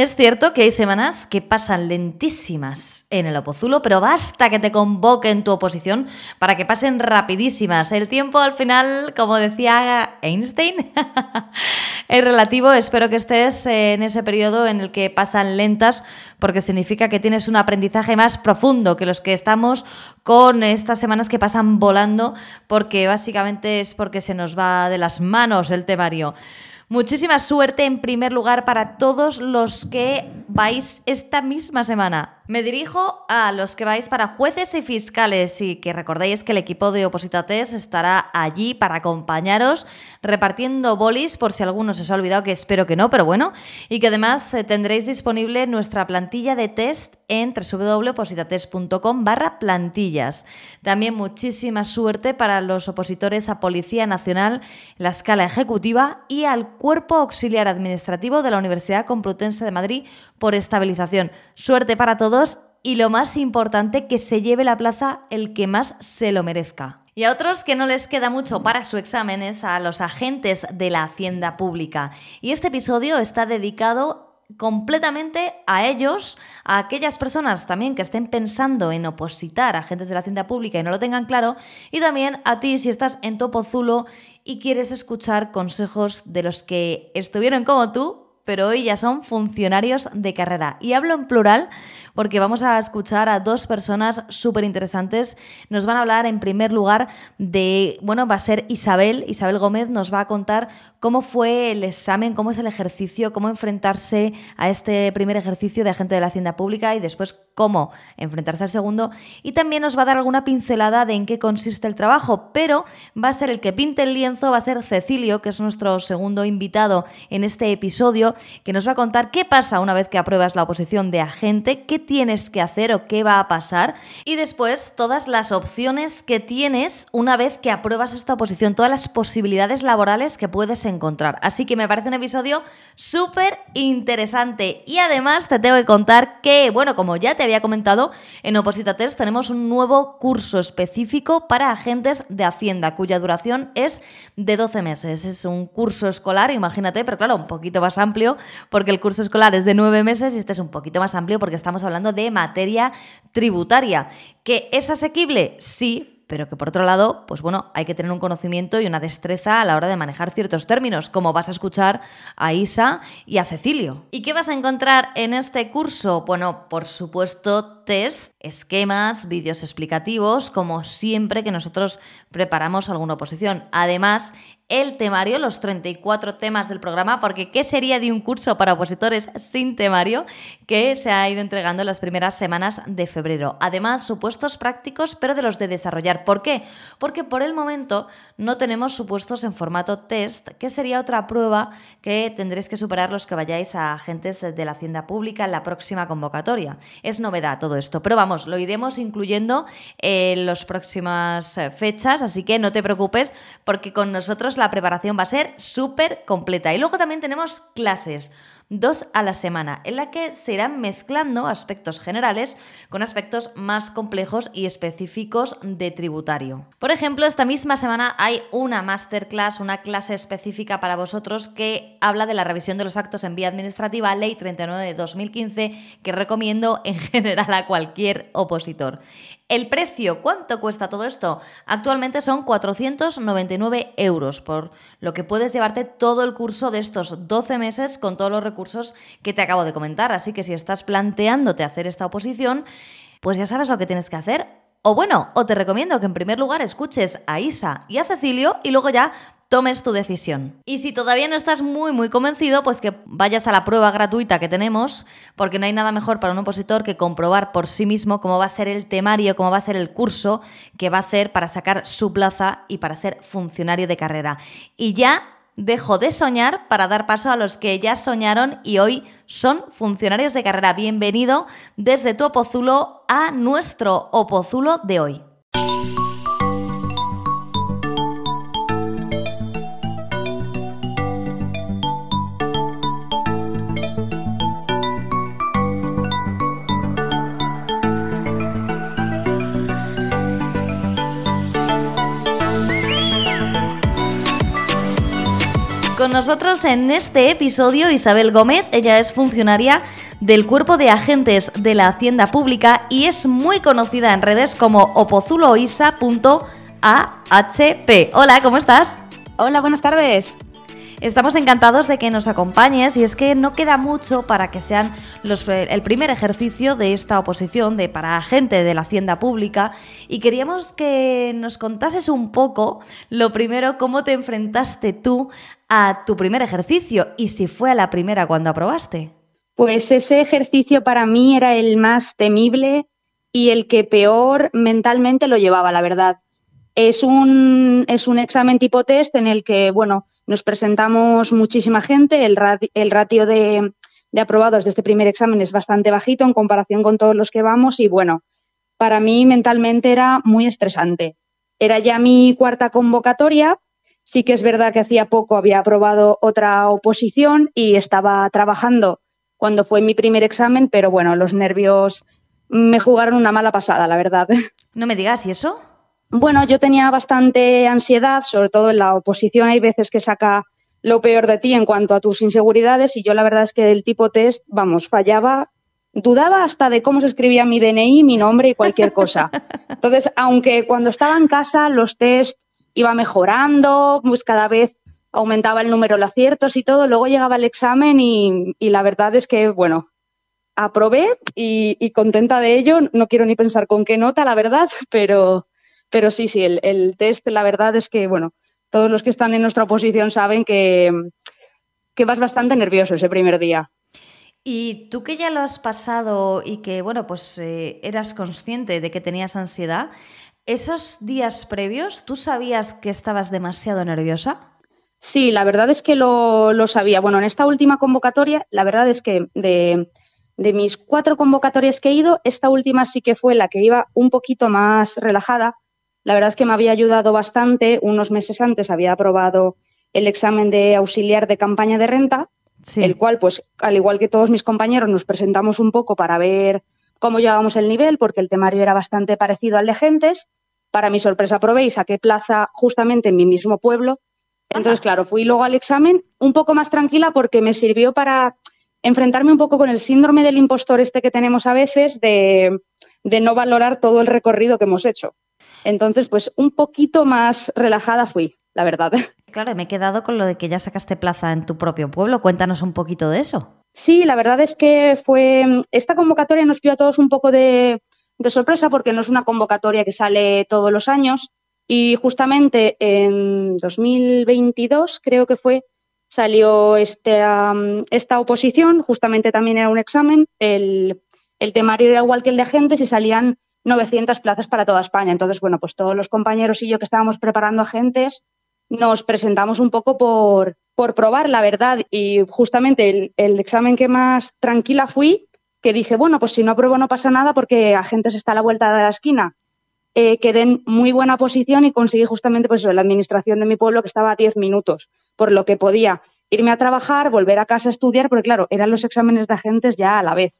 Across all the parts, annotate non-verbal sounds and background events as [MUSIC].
Es cierto que hay semanas que pasan lentísimas en el Opozulo, pero basta que te convoquen tu oposición para que pasen rapidísimas. El tiempo al final, como decía Einstein, [LAUGHS] es relativo. Espero que estés en ese periodo en el que pasan lentas, porque significa que tienes un aprendizaje más profundo que los que estamos con estas semanas que pasan volando, porque básicamente es porque se nos va de las manos el temario. Muchísima suerte en primer lugar para todos los que vais esta misma semana. Me dirijo a los que vais para jueces y fiscales y que recordéis que el equipo de Opositates estará allí para acompañaros repartiendo bolis por si alguno se os ha olvidado, que espero que no, pero bueno, y que además eh, tendréis disponible nuestra plantilla de test en www.opositates.com barra plantillas. También muchísima suerte para los opositores a Policía Nacional, la escala ejecutiva y al Cuerpo Auxiliar Administrativo de la Universidad Complutense de Madrid por estabilización. Suerte para todos y lo más importante, que se lleve la plaza el que más se lo merezca. Y a otros que no les queda mucho para su examen es a los agentes de la Hacienda Pública. Y este episodio está dedicado completamente a ellos, a aquellas personas también que estén pensando en opositar a agentes de la Hacienda Pública y no lo tengan claro, y también a ti si estás en Topozulo y quieres escuchar consejos de los que estuvieron como tú, pero hoy ya son funcionarios de carrera. Y hablo en plural porque vamos a escuchar a dos personas súper interesantes. Nos van a hablar en primer lugar de, bueno, va a ser Isabel. Isabel Gómez nos va a contar cómo fue el examen, cómo es el ejercicio, cómo enfrentarse a este primer ejercicio de agente de la Hacienda Pública y después cómo enfrentarse al segundo. Y también nos va a dar alguna pincelada de en qué consiste el trabajo, pero va a ser el que pinte el lienzo, va a ser Cecilio, que es nuestro segundo invitado en este episodio, que nos va a contar qué pasa una vez que apruebas la oposición de agente, qué tienes que hacer o qué va a pasar y después todas las opciones que tienes una vez que apruebas esta oposición, todas las posibilidades laborales que puedes encontrar. Así que me parece un episodio súper interesante y además te tengo que contar que, bueno, como ya te había comentado, en Oposita Test tenemos un nuevo curso específico para agentes de Hacienda cuya duración es de 12 meses. Es un curso escolar, imagínate, pero claro, un poquito más amplio porque el curso escolar es de 9 meses y este es un poquito más amplio porque estamos hablando hablando de materia tributaria. ¿Que es asequible? Sí, pero que por otro lado, pues bueno, hay que tener un conocimiento y una destreza a la hora de manejar ciertos términos, como vas a escuchar a Isa y a Cecilio. ¿Y qué vas a encontrar en este curso? Bueno, por supuesto, test, esquemas, vídeos explicativos, como siempre que nosotros preparamos alguna oposición. Además, el temario, los 34 temas del programa, porque ¿qué sería de un curso para opositores sin temario que se ha ido entregando en las primeras semanas de febrero? Además, supuestos prácticos, pero de los de desarrollar. ¿Por qué? Porque por el momento no tenemos supuestos en formato test, que sería otra prueba que tendréis que superar los que vayáis a agentes de la Hacienda Pública en la próxima convocatoria. Es novedad todo esto, pero vamos, lo iremos incluyendo en las próximas fechas, así que no te preocupes porque con nosotros la preparación va a ser súper completa. Y luego también tenemos clases dos a la semana, en la que se irán mezclando aspectos generales con aspectos más complejos y específicos de tributario. Por ejemplo, esta misma semana hay una masterclass, una clase específica para vosotros que habla de la revisión de los actos en vía administrativa, Ley 39 de 2015, que recomiendo en [LAUGHS] general a cualquier opositor. El precio, ¿cuánto cuesta todo esto? Actualmente son 499 euros, por lo que puedes llevarte todo el curso de estos 12 meses con todos los recursos que te acabo de comentar. Así que si estás planteándote hacer esta oposición, pues ya sabes lo que tienes que hacer. O bueno, o te recomiendo que en primer lugar escuches a Isa y a Cecilio y luego ya tomes tu decisión. Y si todavía no estás muy muy convencido, pues que vayas a la prueba gratuita que tenemos, porque no hay nada mejor para un opositor que comprobar por sí mismo cómo va a ser el temario, cómo va a ser el curso que va a hacer para sacar su plaza y para ser funcionario de carrera. Y ya dejo de soñar para dar paso a los que ya soñaron y hoy son funcionarios de carrera. Bienvenido desde tu Opozulo a nuestro Opozulo de hoy. Con nosotros en este episodio Isabel Gómez, ella es funcionaria del Cuerpo de Agentes de la Hacienda Pública y es muy conocida en redes como opozuloisa.ahp. Hola, ¿cómo estás? Hola, buenas tardes. Estamos encantados de que nos acompañes y es que no queda mucho para que sean los, el primer ejercicio de esta oposición de para agente de la hacienda pública y queríamos que nos contases un poco lo primero cómo te enfrentaste tú a tu primer ejercicio y si fue a la primera cuando aprobaste. Pues ese ejercicio para mí era el más temible y el que peor mentalmente lo llevaba, la verdad. Es un, es un examen tipo test en el que, bueno, nos presentamos muchísima gente, el, el ratio de, de aprobados de este primer examen es bastante bajito en comparación con todos los que vamos y, bueno, para mí mentalmente era muy estresante. Era ya mi cuarta convocatoria, sí que es verdad que hacía poco había aprobado otra oposición y estaba trabajando cuando fue mi primer examen, pero bueno, los nervios me jugaron una mala pasada, la verdad. [LAUGHS] No me digas, ¿y eso? Bueno, yo tenía bastante ansiedad, sobre todo en la oposición hay veces que saca lo peor de ti en cuanto a tus inseguridades y yo la verdad es que el tipo test, vamos, fallaba, dudaba hasta de cómo se escribía mi DNI, mi nombre y cualquier cosa. [LAUGHS] Entonces, aunque cuando estaba en casa los test iba mejorando, pues cada vez aumentaba el número de aciertos y todo, luego llegaba el examen y, la verdad es que, bueno, aprobé y, contenta de ello, no quiero ni pensar con qué nota, la verdad, pero pero sí, sí, el, test, la verdad es que, bueno, todos los que están en nuestra oposición saben que, que vas bastante nervioso ese primer día. Y tú que ya lo has pasado y que, bueno, pues eh, eras consciente de que tenías ansiedad, ¿esos días previos tú sabías que estabas demasiado nerviosa? Sí, la verdad es que lo, lo sabía. Bueno, en esta última convocatoria, la verdad es que de, de mis cuatro convocatorias que he ido, esta última sí que fue la que iba un poquito más relajada, la verdad es que me había ayudado bastante. Unos meses antes había aprobado el examen de auxiliar de campaña de renta, el cual, pues, al igual que todos mis compañeros, nos presentamos un poco para ver cómo llevábamos el nivel, porque el temario era bastante parecido al de Gentes. Para mi sorpresa, aprobé y saqué plaza justamente en mi mismo pueblo. Entonces, claro, fui luego al examen un poco más tranquila porque me sirvió para enfrentarme un poco con el síndrome del impostor este que tenemos a veces de, de no valorar todo el recorrido que hemos hecho. Entonces, pues un poquito más relajada fui, la verdad. [LAUGHS] Claro, me he quedado con lo de que ya sacaste plaza en tu propio pueblo. Cuéntanos un poquito de eso. Sí, la verdad es que fue. Esta convocatoria nos pilló a todos un poco de, sorpresa porque no es una convocatoria que sale todos los años. Y justamente en 2022, creo que fue, salió este, esta oposición. Justamente también era un examen. El, el temario era igual que el de agentes y salían 900 plazas para toda España. Entonces, bueno, pues todos los compañeros y yo que estábamos preparando agentes nos presentamos un poco por, por probar la verdad y justamente el, examen que más tranquila fui, que dije, bueno, pues si no apruebo no pasa nada porque agentes está a la vuelta de la esquina. Eh, quedé en muy buena posición y conseguí justamente pues la administración de mi pueblo que estaba a 10 minutos, por lo que podía irme a trabajar, volver a casa a estudiar, porque claro, eran los exámenes de agentes ya a la vez.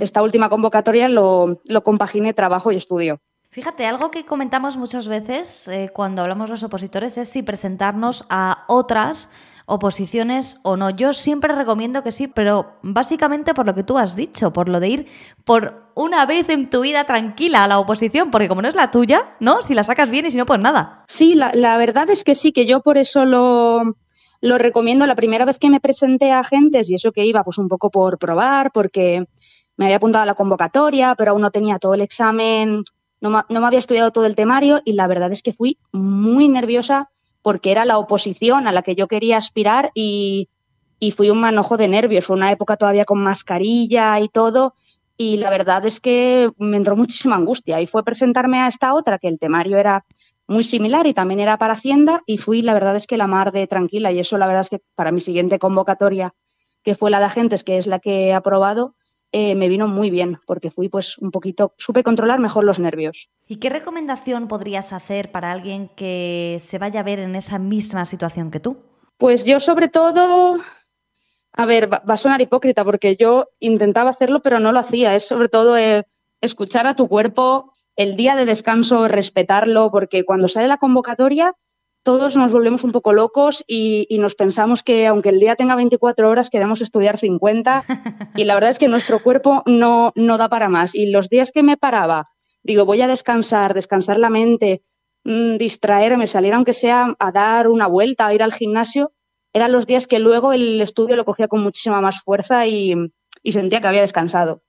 Esta última convocatoria lo, lo, compaginé trabajo y estudio. Fíjate, algo que comentamos muchas veces eh, cuando hablamos los opositores es si presentarnos a otras oposiciones o no. Yo siempre recomiendo que sí, pero básicamente por lo que tú has dicho, por lo de ir por una vez en tu vida tranquila a la oposición, porque como no es la tuya, ¿no? Si la sacas bien y si no, pues nada. Sí, la, verdad es que sí, que yo por eso lo, lo recomiendo. La primera vez que me presenté a agentes, y eso que iba pues un poco por probar, porque me había apuntado a la convocatoria, pero aún no tenía todo el examen, no, me había estudiado todo el temario y la verdad es que fui muy nerviosa porque era la oposición a la que yo quería aspirar y, fui un manojo de nervios. Fue una época todavía con mascarilla y todo y la verdad es que me entró muchísima angustia y fue presentarme a esta otra que el temario era muy similar y también era para Hacienda y fui la verdad es que la mar de tranquila y eso la verdad es que para mi siguiente convocatoria que fue la de agentes que es la que he aprobado eh, me vino muy bien, porque fui pues un poquito, supe controlar mejor los nervios. ¿Y qué recomendación podrías hacer para alguien que se vaya a ver en esa misma situación que tú? Pues yo sobre todo, a ver, va, a sonar hipócrita porque yo intentaba hacerlo pero no lo hacía, es sobre todo eh, escuchar a tu cuerpo, el día de descanso, respetarlo, porque cuando sale la convocatoria todos nos volvemos un poco locos y, nos pensamos que aunque el día tenga 24 horas, queremos estudiar 50 [LAUGHS] y la verdad es que nuestro cuerpo no, no da para más. Y los días que me paraba, digo, voy a descansar, descansar la mente, mm, distraerme, salir aunque sea a dar una vuelta, a ir al gimnasio, eran los días que luego el estudio lo cogía con muchísima más fuerza y sentía que había descansado.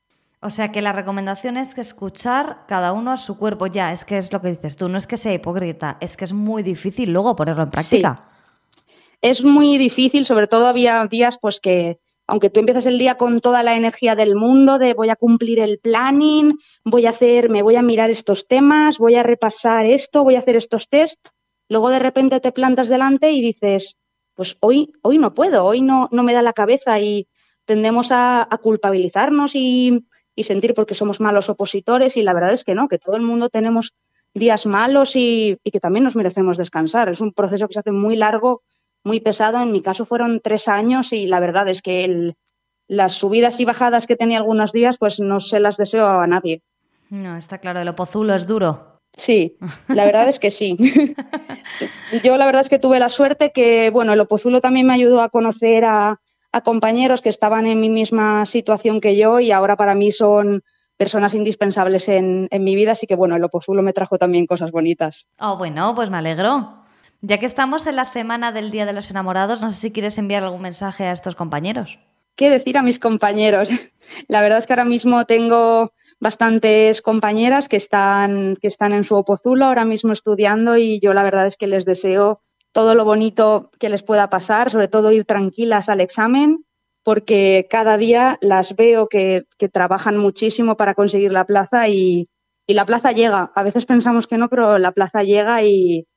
O sea que la recomendación es que escuchar cada uno a su cuerpo. Ya, es que es lo que dices tú, no es que sea hipócrita, es que es muy difícil luego ponerlo en práctica. Es muy difícil, sobre todo había días pues que, aunque tú empiezas el día con toda la energía del mundo de voy a cumplir el planning, voy a hacer, me voy a mirar estos temas, voy a repasar esto, voy a hacer estos test, luego de repente te plantas delante y dices, pues hoy, hoy no puedo, hoy no, no me da la cabeza y tendemos a culpabilizarnos y y sentir porque somos malos opositores y la verdad es que no, que todo el mundo tenemos días malos y, que también nos merecemos descansar. Es un proceso que se hace muy largo, muy pesado. En mi caso fueron tres años y la verdad es que las subidas y bajadas que tenía algunos días, pues no se las deseo a nadie. No, está claro, el opozulo es duro. Sí, la verdad es que sí. [LAUGHS] Yo la verdad es que tuve la suerte que, bueno, el opozulo también me ayudó a conocer a, a compañeros que estaban en mi misma situación que yo y ahora para mí son personas indispensables en, mi vida, así que bueno, el Opozulo me trajo también cosas bonitas. Oh, bueno, pues me alegro. Ya que estamos en la semana del Día de los Enamorados, no sé si quieres enviar algún mensaje a estos compañeros. ¿Qué decir a mis compañeros? [LAUGHS] La verdad es que ahora mismo tengo bastantes compañeras que están, que están en su Opozulo ahora mismo estudiando y yo la verdad es que les deseo todo lo bonito que les pueda pasar, sobre todo ir tranquilas al examen, porque cada día las veo que, trabajan muchísimo para conseguir la plaza y, la plaza llega. A veces pensamos que no, pero la plaza llega y,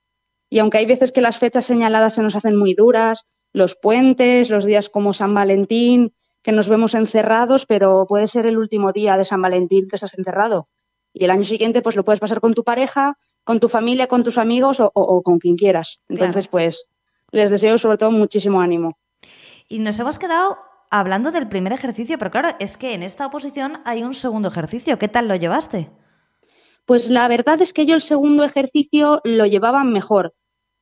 y aunque hay veces que las fechas señaladas se nos hacen muy duras, los puentes, los días como San Valentín, que nos vemos encerrados, pero puede ser el último día de San Valentín que estás encerrado. Y el año siguiente pues lo puedes pasar con tu pareja con tu familia, con tus amigos o, con quien quieras. Entonces, pues les deseo sobre todo muchísimo ánimo. Y nos hemos quedado hablando del primer ejercicio, pero claro, es que en esta oposición hay un segundo ejercicio. ¿Qué tal lo llevaste? Pues la verdad es que yo el segundo ejercicio lo llevaba mejor.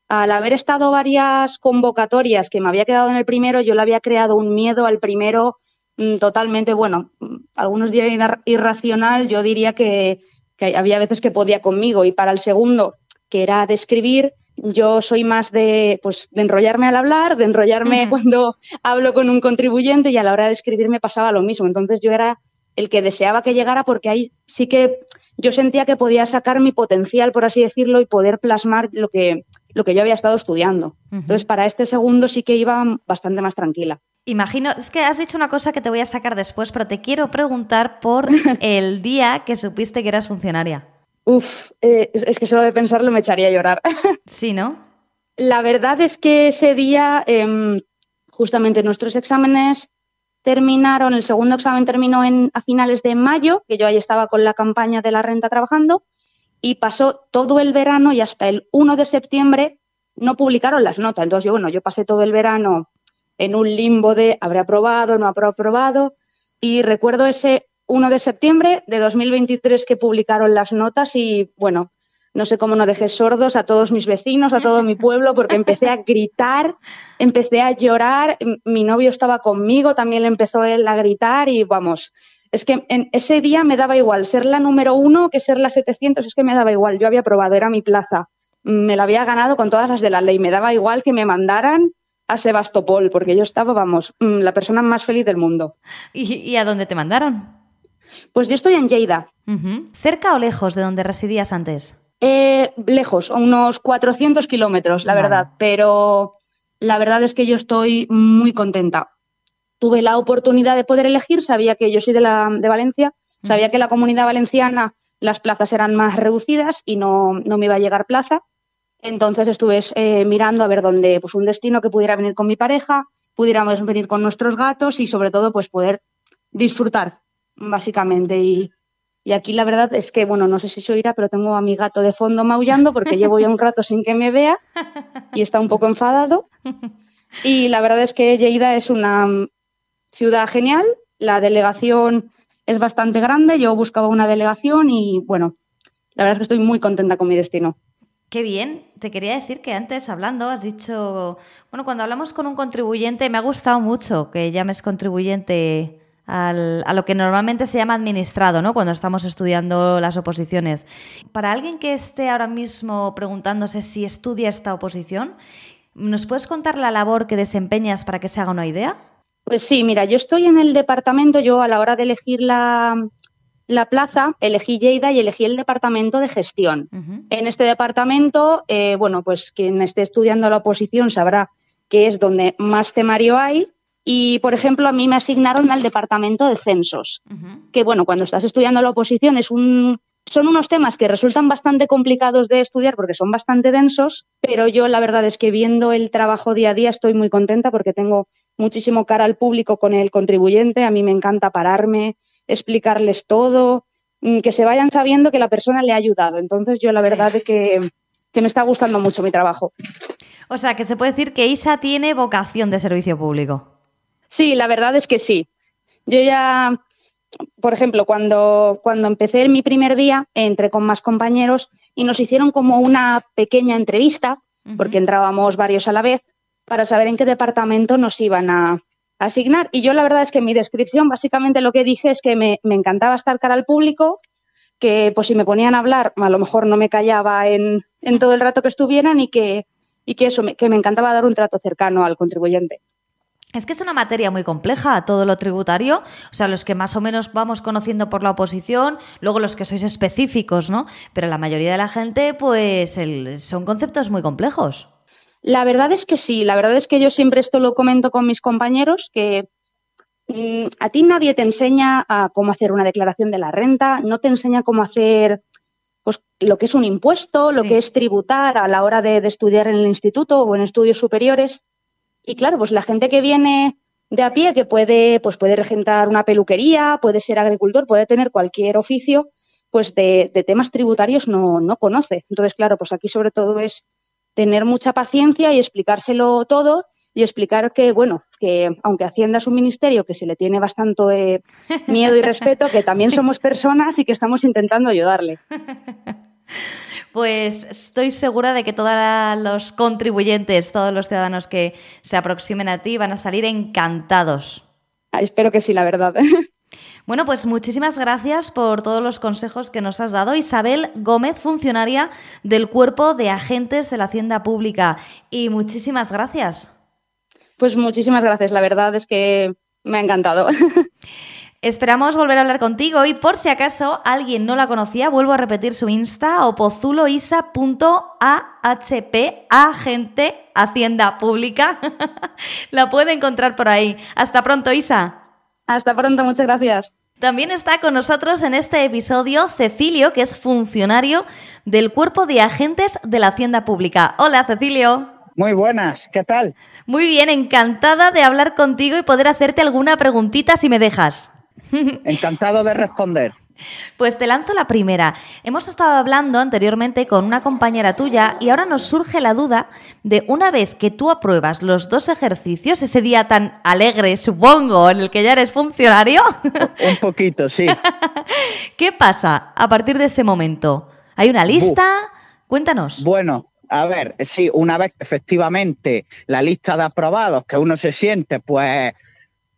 Al haber estado varias convocatorias que me había quedado en el primero, yo le había creado un miedo al primero mm, totalmente, bueno, mm, algunos dirían irracional, yo diría que que había veces que podía conmigo y para el segundo, que era de escribir, yo soy más de, pues, de enrollarme al hablar, de enrollarme cuando hablo con un contribuyente y a la hora de escribir me pasaba lo mismo. Entonces yo era el que deseaba que llegara porque ahí sí que yo sentía que podía sacar mi potencial, por así decirlo, y poder plasmar lo que, lo que yo había estado estudiando. Entonces para este segundo sí que iba bastante más tranquila. Imagino, es que has dicho una cosa que te voy a sacar después, pero te quiero preguntar por [LAUGHS] el día que supiste que eras funcionaria. Uf, eh, es, que solo de pensarlo me echaría a llorar. [LAUGHS] Sí, ¿no? La verdad es que ese día, em, justamente nuestros exámenes terminaron, el segundo examen terminó en, a finales de mayo, que yo ahí estaba con la campaña de la renta trabajando, y pasó todo el verano y hasta el 1 de septiembre no publicaron las notas. Entonces yo, bueno, yo pasé todo el verano en un limbo de habré aprobado, no habré aprobado. Y recuerdo ese 1 de septiembre de 2023 que publicaron las notas y bueno, no sé cómo no dejé sordos a todos mis vecinos, a todo mi pueblo, porque empecé a gritar, empecé a llorar, mi novio estaba conmigo, también empezó él a gritar y vamos, es que en ese día me daba igual ser la número uno que ser la 700, es que me daba igual, yo había aprobado, era mi plaza, me la había ganado con todas las de la ley, me daba igual que me mandaran a Sebastopol, porque yo estaba, vamos, mm, la persona más feliz del mundo. ¿Y, a dónde te mandaron? Pues yo estoy en Lleida. ¿Cerca o lejos de donde residías antes? Eh, lejos, unos 400 kilómetros, la verdad, pero la verdad es que yo estoy muy contenta. Tuve la oportunidad de poder elegir, sabía que yo soy de, la, de Valencia, sabía que la comunidad valenciana las plazas eran más reducidas y no, no me iba a llegar plaza. Entonces estuve eh, mirando a ver dónde, pues un destino que pudiera venir con mi pareja, pudiéramos venir con nuestros gatos y sobre todo pues poder disfrutar, básicamente. Y, aquí la verdad es que, bueno, no sé si se oirá, pero tengo a mi gato de fondo maullando porque llevo ya un rato sin que me vea y está un poco enfadado. Y la verdad es que Lleida es una ciudad genial, la delegación es bastante grande, yo buscaba una delegación y bueno, la verdad es que estoy muy contenta con mi destino. Qué bien. Te quería decir que antes hablando has dicho, bueno, cuando hablamos con un contribuyente me ha gustado mucho que llames contribuyente a lo que normalmente se llama administrado, ¿no? Cuando estamos estudiando las oposiciones. Para alguien que esté ahora mismo preguntándose si estudia esta oposición, ¿nos puedes contar la labor que desempeñas para que se haga una idea? Pues sí, mira, yo estoy en el departamento, yo a la hora de elegir la, la plaza, elegí Lleida y elegí el departamento de gestión. En este departamento, eh, bueno, pues quien esté estudiando la oposición sabrá que es donde más temario hay. Y, por ejemplo, a mí me asignaron al departamento de censos, que, bueno, cuando estás estudiando la oposición es un, son unos temas que resultan bastante complicados de estudiar porque son bastante densos, pero yo la verdad es que viendo el trabajo día a día estoy muy contenta porque tengo muchísimo cara al público con el contribuyente. A mí me encanta pararme, explicarles todo, mm, que se vayan sabiendo que la persona le ha ayudado. Entonces yo la verdad es que, me está gustando mucho mi trabajo. O sea, que se puede decir que Isa tiene vocación de servicio público. Sí, la verdad es que sí. Yo ya, por ejemplo, cuando, cuando empecé mi primer día, entré con más compañeros y nos hicieron como una pequeña entrevista, porque entrábamos varios a la vez, para saber en qué departamento nos iban a, asignar. Y yo la verdad es que en mi descripción básicamente lo que dije es que me, encantaba estar cara al público, que pues si me ponían a hablar a lo mejor no me callaba en, todo el rato que estuvieran y que, y que eso, que me encantaba dar un trato cercano al contribuyente. Es que es una materia muy compleja, todo lo tributario, o sea, los que más o menos vamos conociendo por la oposición, luego los que sois específicos, ¿no? Pero la mayoría de la gente, pues, son conceptos muy complejos. La verdad es que sí, la verdad es que yo siempre esto lo comento con mis compañeros, que mm, a ti nadie te enseña a cómo hacer una declaración de la renta, no te enseña cómo hacer pues, lo que es un impuesto, lo que es tributar a la hora de, estudiar en el instituto o en estudios superiores. Y claro, pues la gente que viene de a pie, que puede, pues puede regentar una peluquería, puede ser agricultor, puede tener cualquier oficio, pues de, de temas tributarios no, no conoce. Entonces, claro, pues aquí sobre todo es tener mucha paciencia y explicárselo todo y explicar que, bueno, que aunque Hacienda es un ministerio que se le tiene bastante eh, [LAUGHS] miedo y respeto, que también somos personas y que estamos intentando ayudarle. [LAUGHS] Pues estoy segura de que todos los contribuyentes, todos los ciudadanos que se aproximen a ti van a salir encantados. espero que sí, la verdad. [LAUGHS] Bueno, pues muchísimas gracias por todos los consejos que nos has dado. Isabel Gómez, funcionaria del Cuerpo de Agentes de la Hacienda Pública. Y muchísimas gracias. Pues muchísimas gracias. La verdad es que me ha encantado. [LAUGHS] Esperamos volver a hablar contigo y por si acaso alguien no la conocía, vuelvo a repetir su Insta, opozuloisa.ahp, agente Hacienda Pública. [LAUGHS] la puede encontrar por ahí. Hasta pronto, Isa. Hasta pronto, muchas gracias. También está con nosotros en este episodio Cecilio, que es funcionario del Cuerpo de Agentes de la Hacienda Pública. Hola, Cecilio. Muy buenas, ¿qué tal? Muy bien, encantada de hablar contigo y poder hacerte alguna preguntita si me dejas. [LAUGHS] Encantado de responder. Pues te lanzo la primera. Hemos estado hablando anteriormente con una compañera tuya y ahora nos surge la duda de una vez que tú apruebas los dos ejercicios, ese día tan alegre, supongo, en el que ya eres funcionario. Un poquito, sí. [LAUGHS] ¿Qué pasa a partir de ese momento? ¿Hay una lista? Cuéntanos. Bueno, a ver, sí, una vez efectivamente la lista de aprobados, que uno se siente pues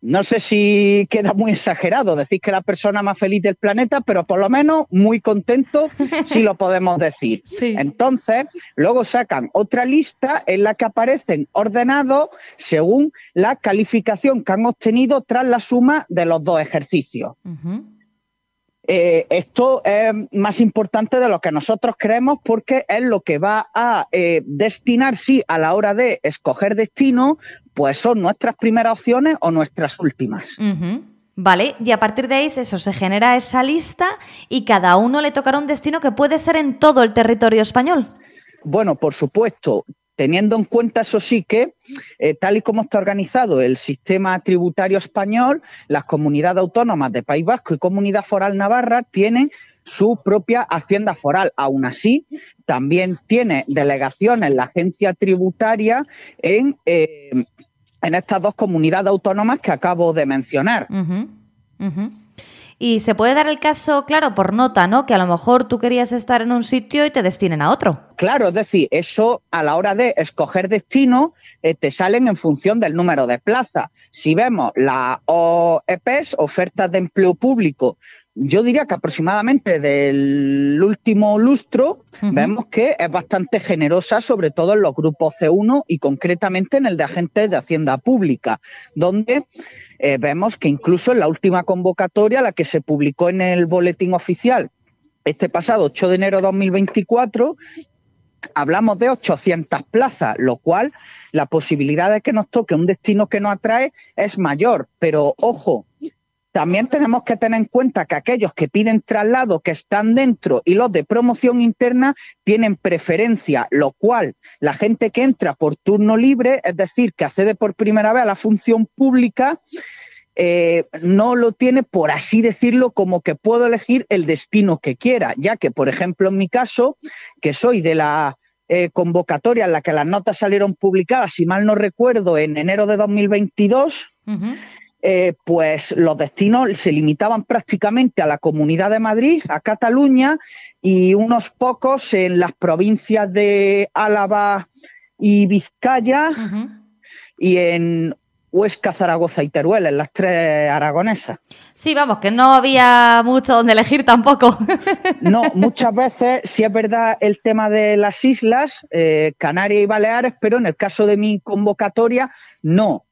no sé si queda muy exagerado decir que la persona más feliz del planeta, pero por lo menos muy contento si lo podemos decir. [LAUGHS] Entonces, luego sacan otra lista en la que aparecen ordenados según la calificación que han obtenido tras la suma de los dos ejercicios. Eh, esto es más importante de lo que nosotros creemos porque es lo que va a eh, destinar, sí, a la hora de escoger destino, pues son nuestras primeras opciones o nuestras últimas. Vale, y a partir de ahí eso se genera esa lista y cada uno le tocará un destino que puede ser en todo el territorio español. Bueno, por supuesto, teniendo en cuenta eso sí que, eh, tal y como está organizado el sistema tributario español, las comunidades autónomas de País Vasco y Comunidad Foral Navarra tienen su propia hacienda foral. Aún así, también tiene delegaciones la agencia tributaria en, eh, en estas dos comunidades autónomas que acabo de mencionar. Y se puede dar el caso, claro, por nota, ¿no? Que a lo mejor tú querías estar en un sitio y te destinen a otro. Claro, es decir, eso a la hora de escoger destino eh, te salen en función del número de plazas. Si vemos las OEPs, ofertas de empleo público, yo diría que aproximadamente del último lustro vemos que es bastante generosa, sobre todo en los grupos C1 y concretamente en el de agentes de Hacienda Pública, donde eh, vemos que incluso en la última convocatoria, la que se publicó en el boletín oficial este pasado 8 de enero de 2024, hablamos de 800 plazas, lo cual la posibilidad de que nos toque un destino que nos atrae es mayor. Pero ojo, también tenemos que tener en cuenta que aquellos que piden traslado, que están dentro y los de promoción interna tienen preferencia, lo cual la gente que entra por turno libre, es decir, que accede por primera vez a la función pública, eh, no lo tiene, por así decirlo, como que puedo elegir el destino que quiera, ya que, por ejemplo, en mi caso, que soy de la eh, convocatoria en la que las notas salieron publicadas, si mal no recuerdo, en enero de 2022, eh, pues los destinos se limitaban prácticamente a la Comunidad de Madrid, a Cataluña y unos pocos en las provincias de Álava y Vizcaya y en Huesca, Zaragoza y Teruel, en las tres aragonesas. Sí, vamos, que no había mucho donde elegir tampoco. [LAUGHS] no, muchas veces sí es verdad el tema de las islas, eh, Canarias y Baleares, pero en el caso de mi convocatoria, no.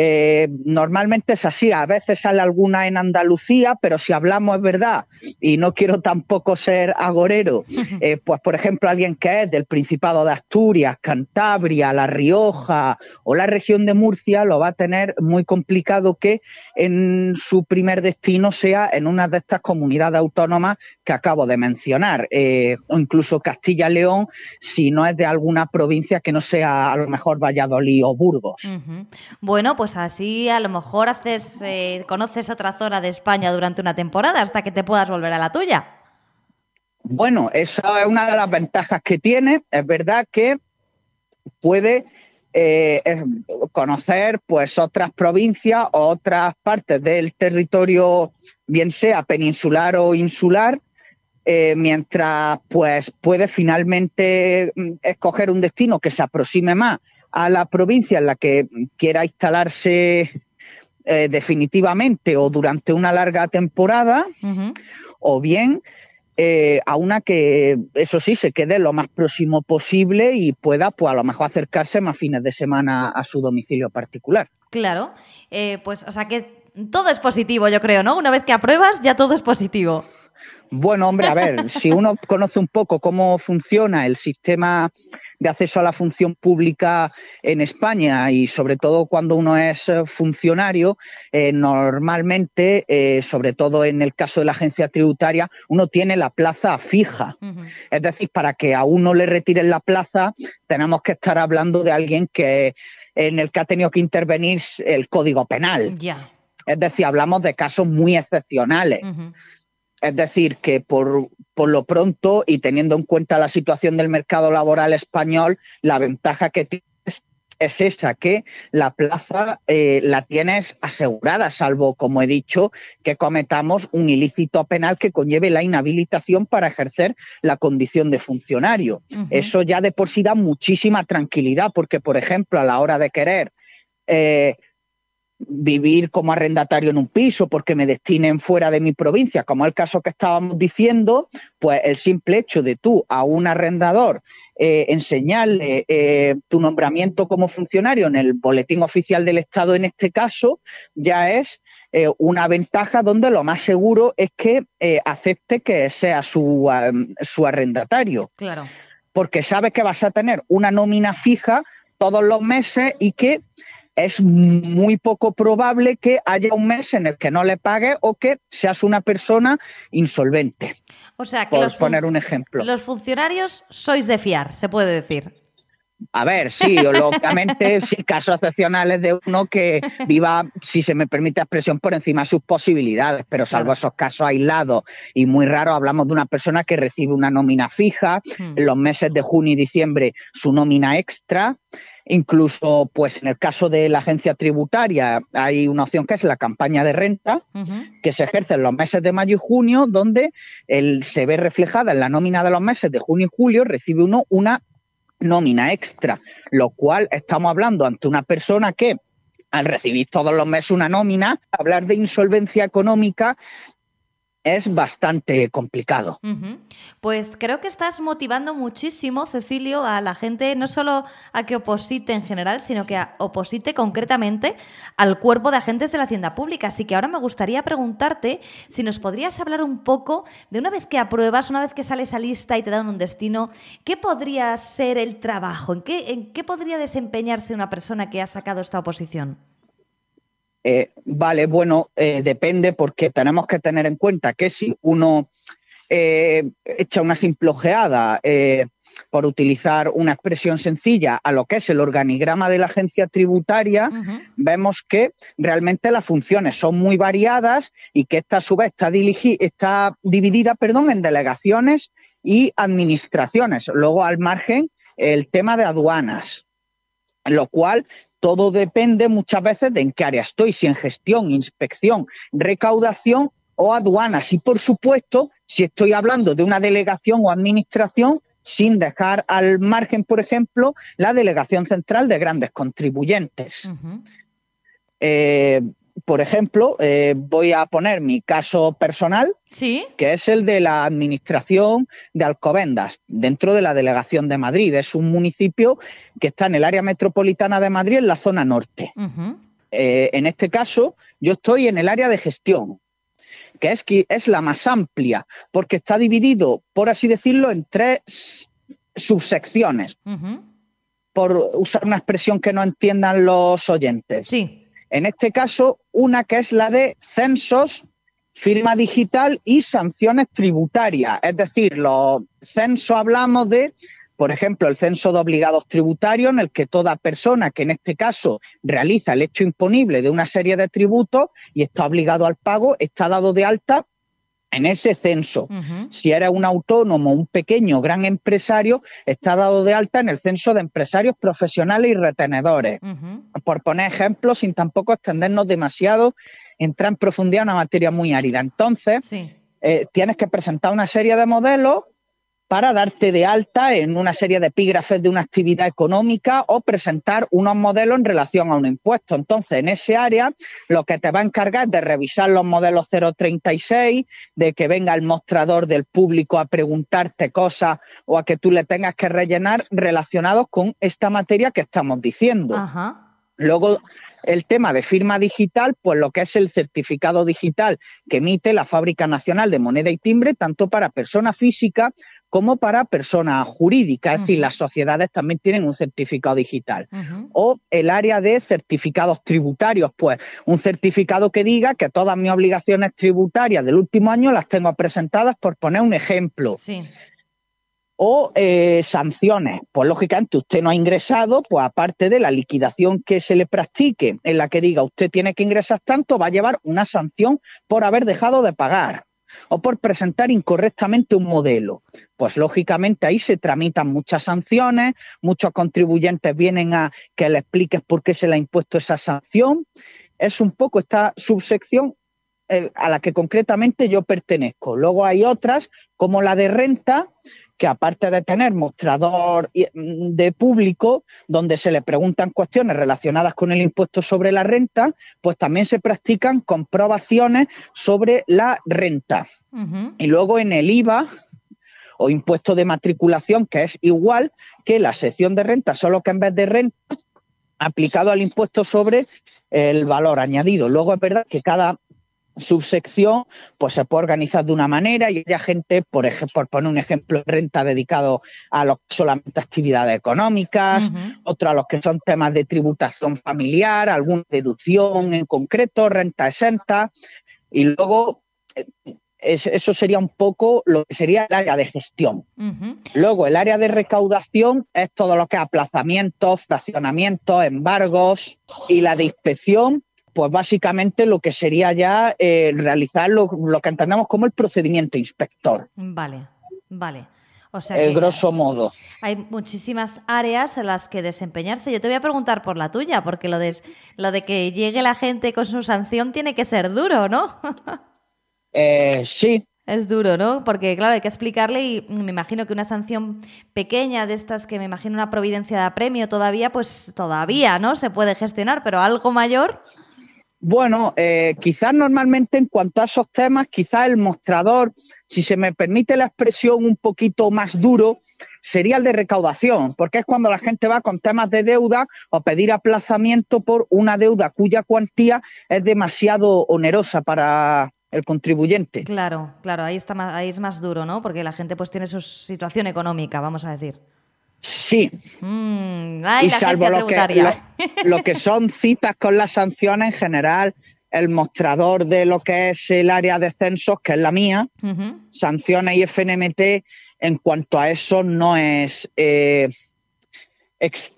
Eh, normalmente es así, a veces sale alguna en Andalucía, pero si hablamos es verdad, y no quiero tampoco ser agorero, [LAUGHS] eh, pues por ejemplo alguien que es del Principado de Asturias, Cantabria, La Rioja o la región de Murcia, lo va a tener muy complicado que en su primer destino sea en una de estas comunidades autónomas que acabo de mencionar, eh, o incluso Castilla-León, si no es de alguna provincia que no sea a lo mejor Valladolid o Burgos. Bueno, pues pues así a lo mejor haces, eh, conoces otra zona de España durante una temporada hasta que te puedas volver a la tuya. Bueno, esa es una de las ventajas que tiene. Es verdad que puede eh, conocer pues otras provincias o otras partes del territorio, bien sea peninsular o insular, eh, mientras pues puede finalmente mm, escoger un destino que se aproxime más a la provincia en la que quiera instalarse eh, definitivamente o durante una larga temporada, o bien eh, a una que, eso sí, se quede lo más próximo posible y pueda, pues a lo mejor acercarse más fines de semana a su domicilio particular. Claro, eh, pues, o sea que todo es positivo, yo creo, ¿no? Una vez que apruebas, ya todo es positivo. Bueno, hombre, a ver, si uno [LAUGHS] conoce un poco cómo funciona el sistema de acceso a la función pública en España y sobre todo cuando uno es eh, funcionario, eh, normalmente, eh, sobre todo en el caso de la agencia tributaria, uno tiene la plaza fija. Es decir, para que a uno le retiren la plaza, tenemos que estar hablando de alguien que en el que ha tenido que intervenir el Código Penal. Es decir, hablamos de casos muy excepcionales. Es decir, que por, lo pronto y teniendo en cuenta la situación del mercado laboral español, la ventaja que tienes es esa, que la plaza eh, la tienes asegurada, salvo, como he dicho, que cometamos un ilícito penal que conlleve la inhabilitación para ejercer la condición de funcionario. Eso ya de por sí da muchísima tranquilidad, porque, por ejemplo, a la hora de querer eh, vivir como arrendatario en un piso porque me destinen fuera de mi provincia, como el caso que estábamos diciendo, pues el simple hecho de tú a un arrendador eh, enseñarle eh, tu nombramiento como funcionario en el boletín oficial del Estado en este caso, ya es eh, una ventaja donde lo más seguro es que acepte que sea su, su arrendatario. Claro. Porque sabe que vas a tener una nómina fija todos los meses y que es muy poco probable que haya un mes en el que no le pague o que seas una persona insolvente. O sea, que por los poner un ejemplo. Los funcionarios sois de fiar, se puede decir. A ver, sí, lógicamente [LAUGHS] sí, casos excepcionales de uno que viva, si se me permite la expresión, por encima de sus posibilidades, pero salvo esos casos aislados y muy raros, hablamos de una persona que recibe una nómina fija, hmm. en los meses de junio y diciembre su nómina extra, Incluso, pues en el caso de la agencia tributaria, hay una opción que es la campaña de renta, que se ejerce en los meses de mayo y junio, donde se ve reflejada en la nómina de los meses de junio y julio, recibe uno una nómina extra, lo cual estamos hablando ante una persona que al recibir todos los meses una nómina, hablar de insolvencia económica es bastante complicado. Pues creo que estás motivando muchísimo, Cecilio, a la gente no solo a que oposite en general, sino que a oposite concretamente al cuerpo de agentes de la Hacienda Pública. Así que ahora me gustaría preguntarte si nos podrías hablar un poco de una vez que apruebas, una vez que sale esa lista y te dan un destino, ¿qué podría ser el trabajo? ¿En qué, en qué podría desempeñarse una persona que ha sacado esta oposición? Eh, vale, bueno, eh, depende porque tenemos que tener en cuenta que si uno eh, echa una simple ojeada, por utilizar una expresión sencilla, a lo que es el organigrama de la agencia tributaria, vemos que realmente las funciones son muy variadas y que esta a su vez está, está dividida perdón, en delegaciones y administraciones. Luego, al margen, el tema de aduanas, lo cual todo depende muchas veces de en qué área estoy, si en gestión, inspección, recaudación o aduanas. Y por supuesto, si estoy hablando de una delegación o administración, sin dejar al margen, por ejemplo, la delegación central de grandes contribuyentes por ejemplo, eh, voy a poner mi caso personal, que es el de la administración de Alcobendas, dentro de la delegación de Madrid. Es un municipio que está en el área metropolitana de Madrid, en la zona norte. Eh, en este caso, yo estoy en el área de gestión, que es, que es la más amplia, porque está dividido, por así decirlo, en tres subsecciones. Por usar una expresión que no entiendan los oyentes. Sí. En este caso, una que es la de censos, firma digital y sanciones tributarias. Es decir, los censos hablamos de, por ejemplo, el censo de obligados tributarios, en el que toda persona que en este caso realiza el hecho imponible de una serie de tributos y está obligado al pago, está dado de alta en ese censo. Si eres un autónomo, un pequeño, gran empresario, está dado de alta en el censo de empresarios profesionales y retenedores. Por poner ejemplos, sin tampoco extendernos demasiado, entrar en profundidad en una materia muy árida. Entonces, eh, tienes que presentar una serie de modelos para darte de alta en una serie de epígrafes de una actividad económica o presentar unos modelos en relación a un impuesto. Entonces, en ese área, lo que te va a encargar es de revisar los modelos 036, de que venga el mostrador del público a preguntarte cosas o a que tú le tengas que rellenar relacionados con esta materia que estamos diciendo. Luego, el tema de firma digital, pues lo que es el certificado digital que emite la Fábrica Nacional de Moneda y Timbre, tanto para persona física como para personas jurídicas, es decir, las sociedades también tienen un certificado digital. O el área de certificados tributarios, pues un certificado que diga que todas mis obligaciones tributarias del último año las tengo presentadas, por poner un ejemplo. O eh, sanciones, pues lógicamente usted no ha ingresado, pues aparte de la liquidación que se le practique, en la que diga usted tiene que ingresar tanto, va a llevar una sanción por haber dejado de pagar o por presentar incorrectamente un modelo. Pues lógicamente ahí se tramitan muchas sanciones, muchos contribuyentes vienen a que le expliques por qué se le ha impuesto esa sanción. Es un poco esta subsección eh, a la que concretamente yo pertenezco. Luego hay otras, como la de renta, que aparte de tener mostrador mm, de público donde se le preguntan cuestiones relacionadas con el impuesto sobre la renta, pues también se practican comprobaciones sobre la renta. Y luego en el IVA o impuesto de matriculación, que es igual que la sección de renta, solo que en vez de renta aplicado al impuesto sobre el valor añadido. Luego es verdad que cada subsección, pues se puede organizar de una manera y hay gente, por ejemplo, por poner un ejemplo, renta dedicado a los solamente actividades económicas, otro a los que son temas de tributación familiar, alguna deducción en concreto, renta exenta, y luego eh, eso sería un poco lo que sería el área de gestión. Luego, el área de recaudación es todo lo que es aplazamientos, fraccionamientos, embargos y la de inspección pues básicamente lo que sería ya eh, realizar lo, que entendemos como el procedimiento inspector. Vale, vale. O sea el grosso modo. Hay muchísimas áreas en las que desempeñarse. Yo te voy a preguntar por la tuya, porque lo de, lo de que llegue la gente con su sanción tiene que ser duro, ¿no? [LAUGHS] eh, sí, es duro, ¿no? Porque, claro, hay que explicarle y me imagino que una sanción pequeña de estas que me imagino una providencia de apremio todavía, pues todavía, ¿no? Se puede gestionar, pero algo mayor. Bueno, eh, quizás normalmente en cuanto a esos temas, quizás el mostrador, si se me permite la expresión un poquito más duro, sería el de recaudación, porque es cuando la gente va con temas de deuda o pedir aplazamiento por una deuda cuya cuantía es demasiado onerosa para, el contribuyente. Claro, claro, ahí está ahí es más duro, ¿no? Porque la gente pues tiene su situación económica, vamos a decir. Sí. Mm, y salvo lo que, lo, [LAUGHS] que son citas con las sanciones en general, el mostrador de lo que es el área de censos, que es la mía, sanciones y FNMT, en cuanto a eso no es eh,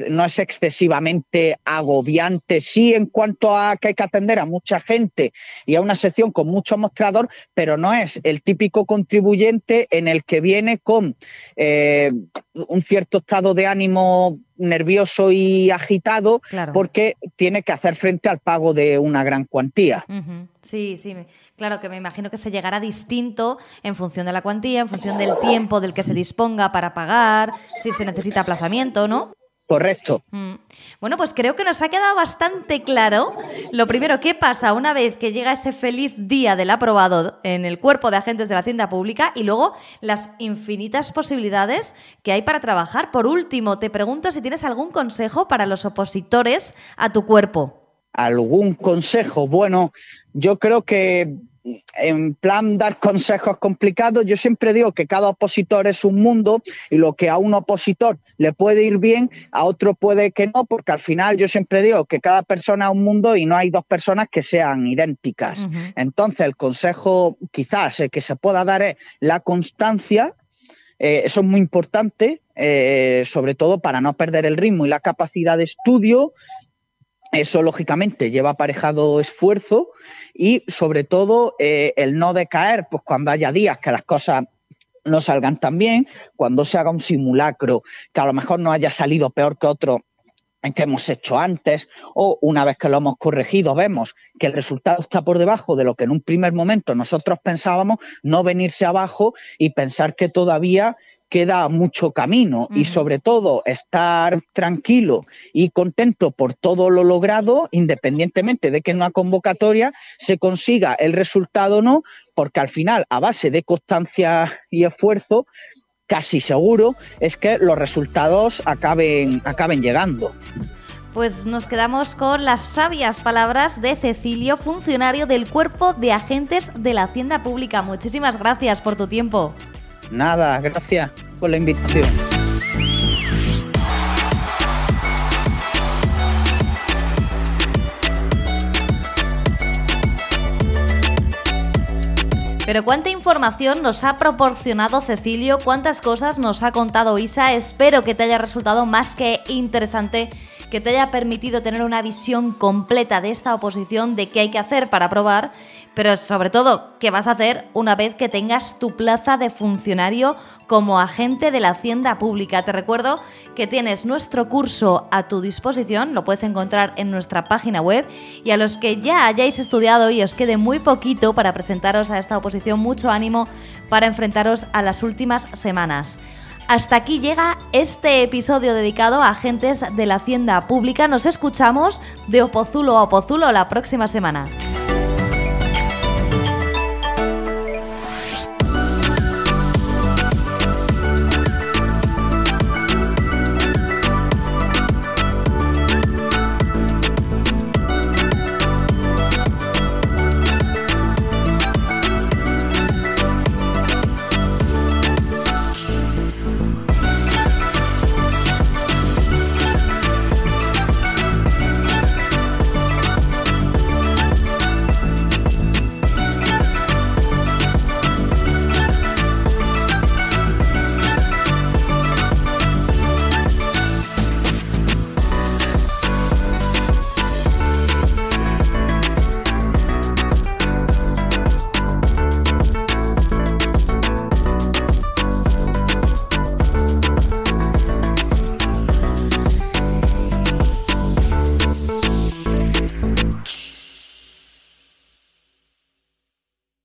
no es excesivamente agobiante, sí en cuanto a que hay que atender a mucha gente y a una sección con mucho mostrador, pero no es el típico contribuyente en el que viene con eh, un cierto estado de ánimo nervioso y agitado porque tiene que hacer frente al pago de una gran cuantía. Sí, sí, claro que me imagino que se llegará distinto en función de la cuantía, en función del tiempo del que se disponga para pagar, si se necesita aplazamiento, ¿no? Correcto. Mm. Bueno, pues creo que nos ha quedado bastante claro. Lo primero, ¿qué pasa una vez que llega ese feliz día del aprobado en el cuerpo de agentes de la Hacienda Pública? Y luego las infinitas posibilidades que hay para trabajar. Por último, te pregunto si tienes algún consejo para los opositores a tu cuerpo. ¿Algún consejo? Bueno, yo creo que en plan dar consejos complicados, yo siempre digo que cada opositor es un mundo y lo que a un opositor le puede ir bien, a otro puede que no, porque al final yo siempre digo que cada persona es un mundo y no hay dos personas que sean idénticas. Entonces, el consejo quizás que se pueda dar es la constancia, eh, eso es muy importante, eh, sobre todo para no perder el ritmo y la capacidad de estudio. Eso, lógicamente, lleva aparejado esfuerzo y sobre todo eh, el no decaer, pues cuando haya días que las cosas no salgan tan bien, cuando se haga un simulacro que a lo mejor no haya salido peor que otro en que hemos hecho antes, o una vez que lo hemos corregido, vemos que el resultado está por debajo de lo que en un primer momento nosotros pensábamos, no venirse abajo y pensar que todavía queda mucho camino y sobre todo estar tranquilo y contento por todo lo logrado, independientemente de que en una convocatoria se consiga el resultado o no, porque al final, a base de constancia y esfuerzo, casi seguro es que los resultados acaben, acaben llegando. Pues nos quedamos con las sabias palabras de Cecilio, funcionario del Cuerpo de Agentes de la Hacienda Pública. Muchísimas gracias por tu tiempo. Nada, gracias por la invitación. Pero cuánta información nos ha proporcionado Cecilio, cuántas cosas nos ha contado Isa. Espero que te haya resultado más que interesante que te haya permitido tener una visión completa de esta oposición, de qué hay que hacer para aprobar, pero sobre todo, qué vas a hacer una vez que tengas tu plaza de funcionario como agente de la Hacienda Pública. Te recuerdo que tienes nuestro curso a tu disposición, lo puedes encontrar en nuestra página web y a los que ya hayáis estudiado y os quede muy poquito para presentaros a esta oposición, mucho ánimo para enfrentaros a las últimas semanas. Hasta aquí llega este episodio dedicado a agentes de la Hacienda Pública. Nos escuchamos de Opozulo a Opozulo la próxima semana.